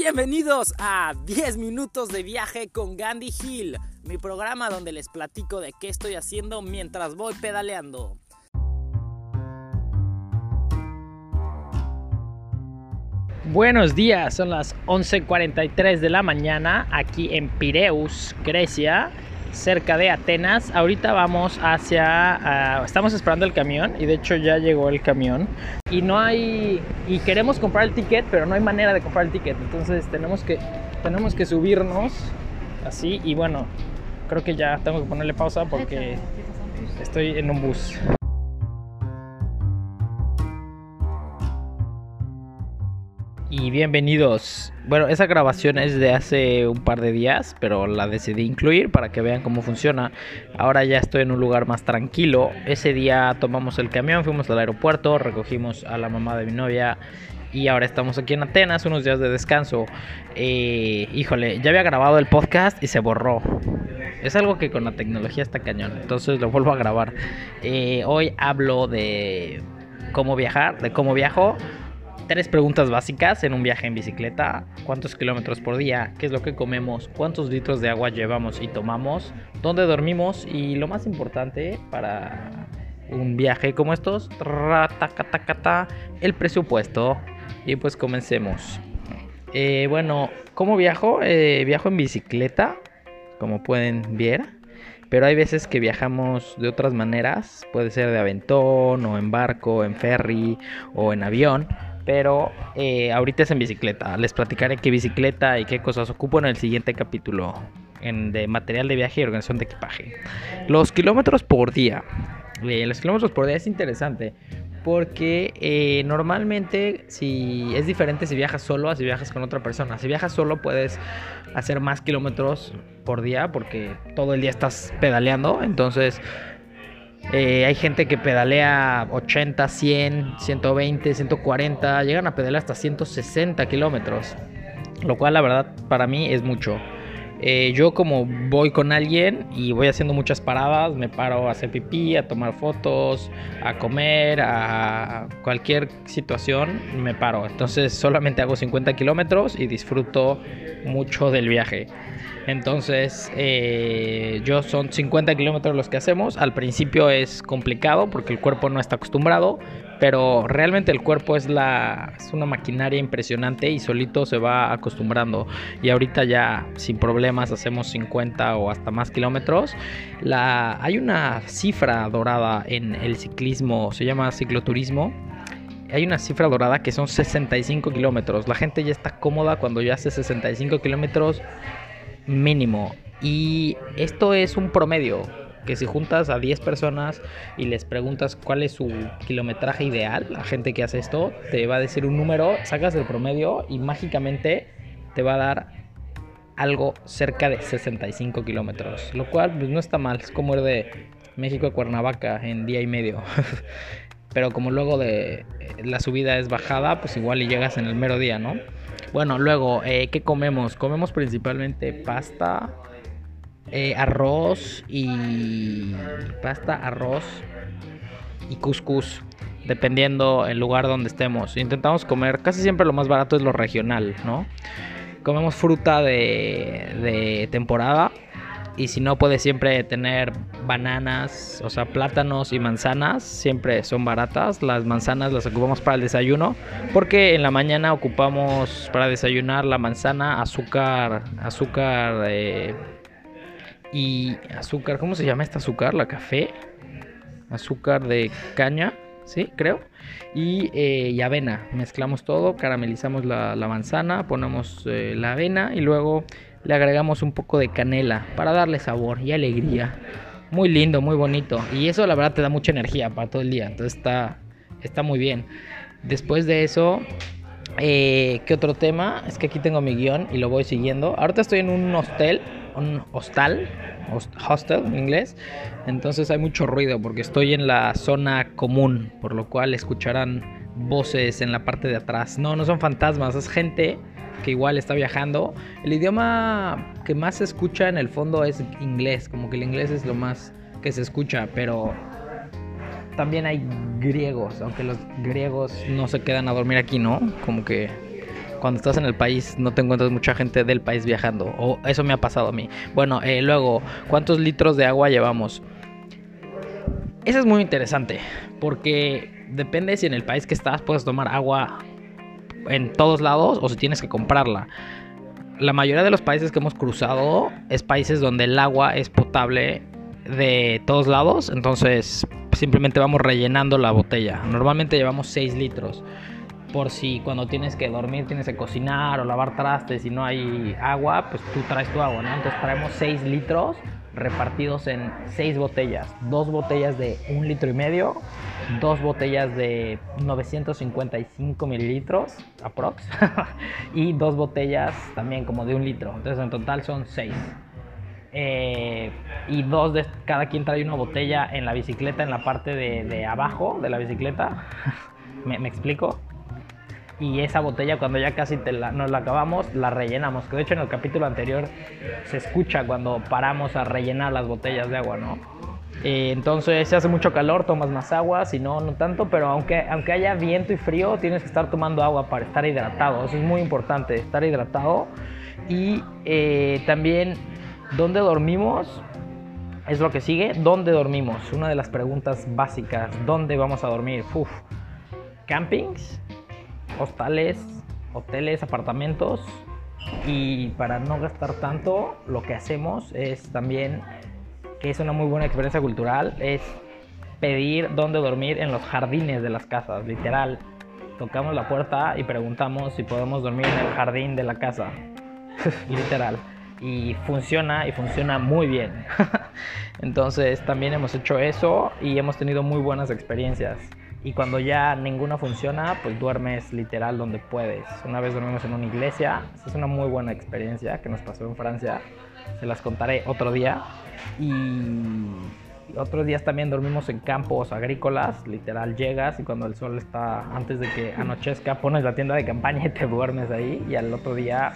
Bienvenidos a 10 minutos de viaje con Gandhi Hill, mi programa donde les platico de qué estoy haciendo mientras voy pedaleando. Buenos días, son las 11:43 de la mañana aquí en Pireus, Grecia cerca de Atenas. Ahorita vamos hacia... Estamos esperando el camión y de hecho ya llegó el camión. Y no hay... Y queremos comprar el ticket, pero no hay manera de comprar el ticket. Entonces tenemos que, tenemos que subirnos así y bueno, creo que ya tengo que ponerle pausa porque estoy en un bus. Bienvenidos. Bueno, esa grabación es de hace un par de días, pero la decidí incluir para que vean cómo funciona. Ahora ya estoy en un lugar más tranquilo. Ese día tomamos el camión, fuimos al aeropuerto, recogimos a la mamá de mi novia y ahora estamos aquí en Atenas, unos días de descanso. Eh, híjole, ya había grabado el podcast y se borró. Es algo que con la tecnología está cañón, entonces lo vuelvo a grabar. Eh, hoy hablo de cómo viajar, de cómo viajo tres preguntas básicas en un viaje en bicicleta. ¿Cuántos kilómetros por día? ¿Qué es lo que comemos? ¿Cuántos litros de agua llevamos y tomamos? ¿Dónde dormimos? Y lo más importante para un viaje como estos, el presupuesto. Y pues comencemos. Eh, bueno, ¿cómo viajo? Eh, viajo en bicicleta, como pueden ver. Pero hay veces que viajamos de otras maneras. Puede ser de aventón o en barco, en ferry o en avión pero eh, ahorita es en bicicleta. Les platicaré qué bicicleta y qué cosas ocupo en el siguiente capítulo en, de material de viaje y organización de equipaje. Los kilómetros por día. Eh, los kilómetros por día es interesante porque eh, normalmente si es diferente si viajas solo a si viajas con otra persona. Si viajas solo puedes hacer más kilómetros por día porque todo el día estás pedaleando. Entonces eh, hay gente que pedalea 80, 100, 120, 140, llegan a pedalear hasta 160 kilómetros, lo cual la verdad para mí es mucho. Eh, yo como voy con alguien y voy haciendo muchas paradas, me paro a hacer pipí, a tomar fotos, a comer, a cualquier situación, me paro. Entonces solamente hago 50 kilómetros y disfruto mucho del viaje. Entonces, eh, yo son 50 kilómetros los que hacemos. Al principio es complicado porque el cuerpo no está acostumbrado, pero realmente el cuerpo es, la, es una maquinaria impresionante y solito se va acostumbrando. Y ahorita ya sin problemas hacemos 50 o hasta más kilómetros. La, hay una cifra dorada en el ciclismo, se llama cicloturismo hay una cifra dorada que son 65 kilómetros. La gente ya está cómoda cuando ya hace 65 kilómetros mínimo. Y esto es un promedio, que si juntas a 10 personas y les preguntas cuál es su kilometraje ideal, la gente que hace esto te va a decir un número, sacas el promedio y mágicamente te va a dar algo cerca de 65 kilómetros, lo cual pues, no está mal, es como ir de México a Cuernavaca en día y medio. Pero como luego de la subida es bajada, pues igual y llegas en el mero día, ¿no? Bueno, luego, eh, ¿qué comemos? Comemos principalmente pasta, eh, arroz y pasta, arroz y couscous, dependiendo el lugar donde estemos. Intentamos comer, casi siempre lo más barato es lo regional, ¿no? Comemos fruta de, temporada y si no puedes siempre tener bananas, o sea, plátanos y manzanas, siempre son baratas. Las manzanas las ocupamos para el desayuno, porque en la mañana ocupamos para desayunar la manzana, azúcar, azúcar eh, y azúcar, ¿cómo se llama esta azúcar? La café, azúcar de caña, sí, creo. Y, eh, avena, mezclamos todo, caramelizamos la, manzana, ponemos eh, la avena y luego le agregamos un poco de canela para darle sabor y alegría. Muy lindo, muy bonito. Y eso la verdad te da mucha energía para todo el día. Entonces está, está muy bien. Después de eso, eh, ¿qué otro tema? Es que aquí tengo mi guion y lo voy siguiendo. Ahorita estoy en un hostel, un hostal, hostel en inglés. Entonces hay mucho ruido porque estoy en la zona común, por lo cual escucharán voces en la parte de atrás. No, no son fantasmas, es gente que igual está viajando. El idioma que más se escucha en el fondo es inglés, como que el inglés es lo más que se escucha, pero también hay griegos, aunque los griegos no se quedan a dormir aquí, ¿no? Como que cuando estás en el país no te encuentras mucha gente del país viajando. O eso me ha pasado a mí. Bueno, eh, luego, ¿cuántos litros de agua llevamos? Eso es muy interesante, porque depende si en el país que estás puedes tomar agua en todos lados o si tienes que comprarla. La mayoría de los países que hemos cruzado es países donde el agua es potable de todos lados, entonces simplemente vamos rellenando la botella. Normalmente llevamos 6 litros. Por si cuando tienes que dormir tienes que cocinar o lavar trastes y no hay agua, pues tú traes tu agua, ¿no? Entonces traemos 6 litros repartidos en 6 botellas. Dos botellas de un litro y medio, dos botellas de 955 mililitros, aprox, y dos botellas también como de un litro. Entonces en total son 6. Eh, y dos de cada quien trae una botella en la bicicleta, en la parte de, abajo de la bicicleta. ¿Me, explico? Y esa botella cuando ya casi nos la acabamos, la rellenamos. Que de hecho en el capítulo anterior se escucha cuando paramos a rellenar las botellas de agua, ¿no? Eh, entonces, si hace mucho calor, tomas más agua, si no, no tanto, pero aunque, aunque haya viento y frío, tienes que estar tomando agua para estar hidratado. Eso es muy importante, estar hidratado. Y eh, también ¿Dónde dormimos? Es lo que sigue. ¿Dónde dormimos? Una de las preguntas básicas. ¿Dónde vamos a dormir? Uf. Campings, hostales, hoteles, apartamentos. Y para no gastar tanto, lo que hacemos es también, que es una muy buena experiencia cultural, es pedir dónde dormir en los jardines de las casas, literal. Tocamos la puerta y preguntamos si podemos dormir en el jardín de la casa. literal y funciona y funciona muy bien. Entonces también hemos hecho eso y hemos tenido muy buenas experiencias. Y cuando ya ninguna funciona, pues duermes literal donde puedes. Una vez dormimos en una iglesia, es una muy buena experiencia que nos pasó en Francia. Se las contaré otro día. Y otros días también dormimos en campos agrícolas, literal llegas y cuando el sol está antes de que anochezca pones la tienda de campaña y te duermes ahí y al otro día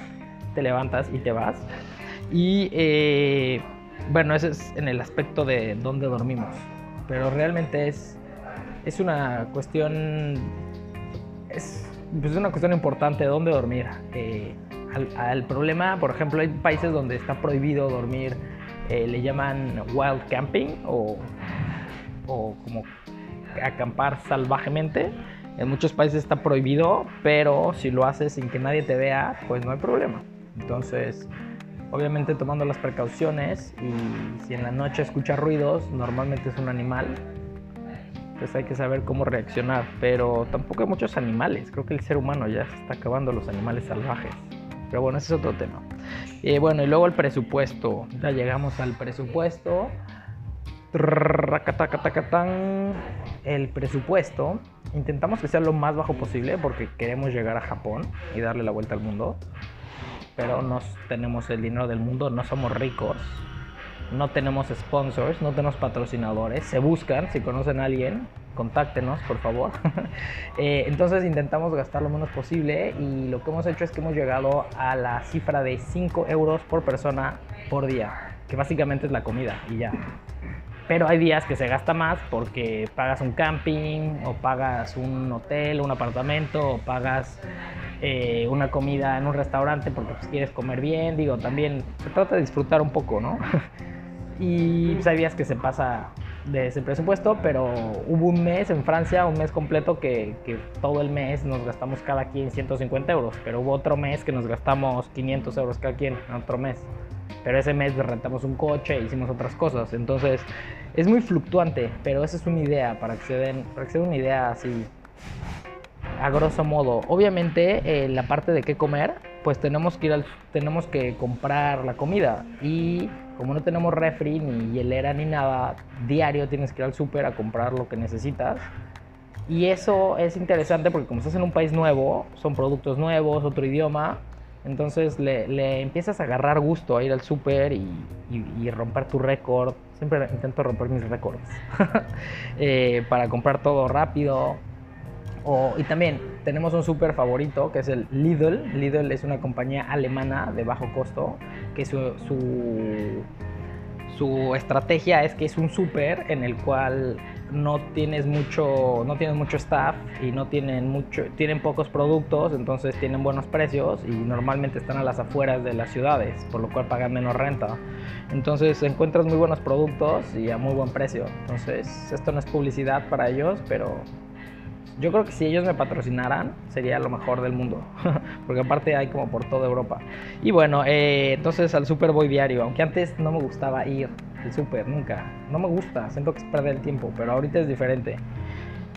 te levantas y te vas. Y eh, bueno, ese es en el aspecto de dónde dormimos. Pero realmente es, es una cuestión. Es pues una cuestión importante dónde dormir. Eh, al, problema, por ejemplo, hay países donde está prohibido dormir, eh, le llaman wild camping o, o como acampar salvajemente. En muchos países está prohibido, pero si lo haces sin que nadie te vea, pues no hay problema. Entonces, obviamente tomando las precauciones y si en la noche escucha ruidos, normalmente es un animal, pues hay que saber cómo reaccionar. Pero tampoco hay muchos animales, creo que el ser humano ya se está acabando los animales salvajes. Pero bueno, ese es otro tema. Eh, bueno, y luego el presupuesto. Ya llegamos al presupuesto. El presupuesto. Intentamos que sea lo más bajo posible porque queremos llegar a Japón y darle la vuelta al mundo pero no tenemos el dinero del mundo, no somos ricos, no tenemos sponsors, no tenemos patrocinadores, se buscan, si conocen a alguien, contáctenos, por favor. Eh, entonces intentamos gastar lo menos posible y lo que hemos hecho es que hemos llegado a la cifra de 5 euros por persona por día, que básicamente es la comida y ya. Pero hay días que se gasta más porque pagas un camping o pagas un hotel, un apartamento o pagas eh, una comida en un restaurante porque pues, quieres comer bien, digo, también se trata de disfrutar un poco, ¿no? y sabías que se pasa de ese presupuesto, pero hubo un mes en Francia, un mes completo que, que, todo el mes nos gastamos cada quien 150 euros, pero hubo otro mes que nos gastamos 500 euros cada quien, otro mes. Pero ese mes rentamos un coche e hicimos otras cosas, entonces es muy fluctuante, pero esa es una idea, para que se den, para que se den una idea así a grosso modo. Obviamente, eh, la parte de qué comer, pues tenemos que ir al, tenemos que comprar la comida y como no tenemos refri ni hielera ni nada, diario tienes que ir al súper a comprar lo que necesitas. Y eso es interesante porque como estás en un país nuevo, son productos nuevos, otro idioma, entonces le, empiezas a agarrar gusto a ir al súper y, y, romper tu récord. Siempre intento romper mis récords eh, para comprar todo rápido y también tenemos un súper favorito que es el Lidl. Lidl es una compañía alemana de bajo costo que su, su, estrategia es que es un súper en el cual no tienes mucho, no tienes mucho staff y no tienen mucho, tienen pocos productos, entonces tienen buenos precios y normalmente están a las afueras de las ciudades, por lo cual pagan menos renta. Entonces encuentras muy buenos productos y a muy buen precio. Entonces esto no es publicidad para ellos, pero yo creo que si ellos me patrocinaran sería lo mejor del mundo, porque aparte hay como por toda Europa. Y bueno, eh, entonces al Super voy diario, aunque antes no me gustaba ir al Super, nunca. No me gusta, siento que es perder el tiempo, pero ahorita es diferente.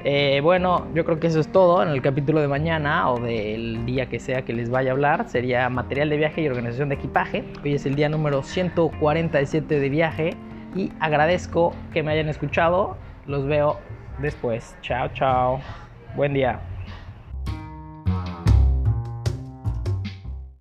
Eh, bueno, yo creo que eso es todo en el capítulo de mañana o del día que sea que les vaya a hablar. Sería material de viaje y organización de equipaje. Hoy es el día número 147 de viaje y agradezco que me hayan escuchado. Los veo después. Chao, chao. Buen día.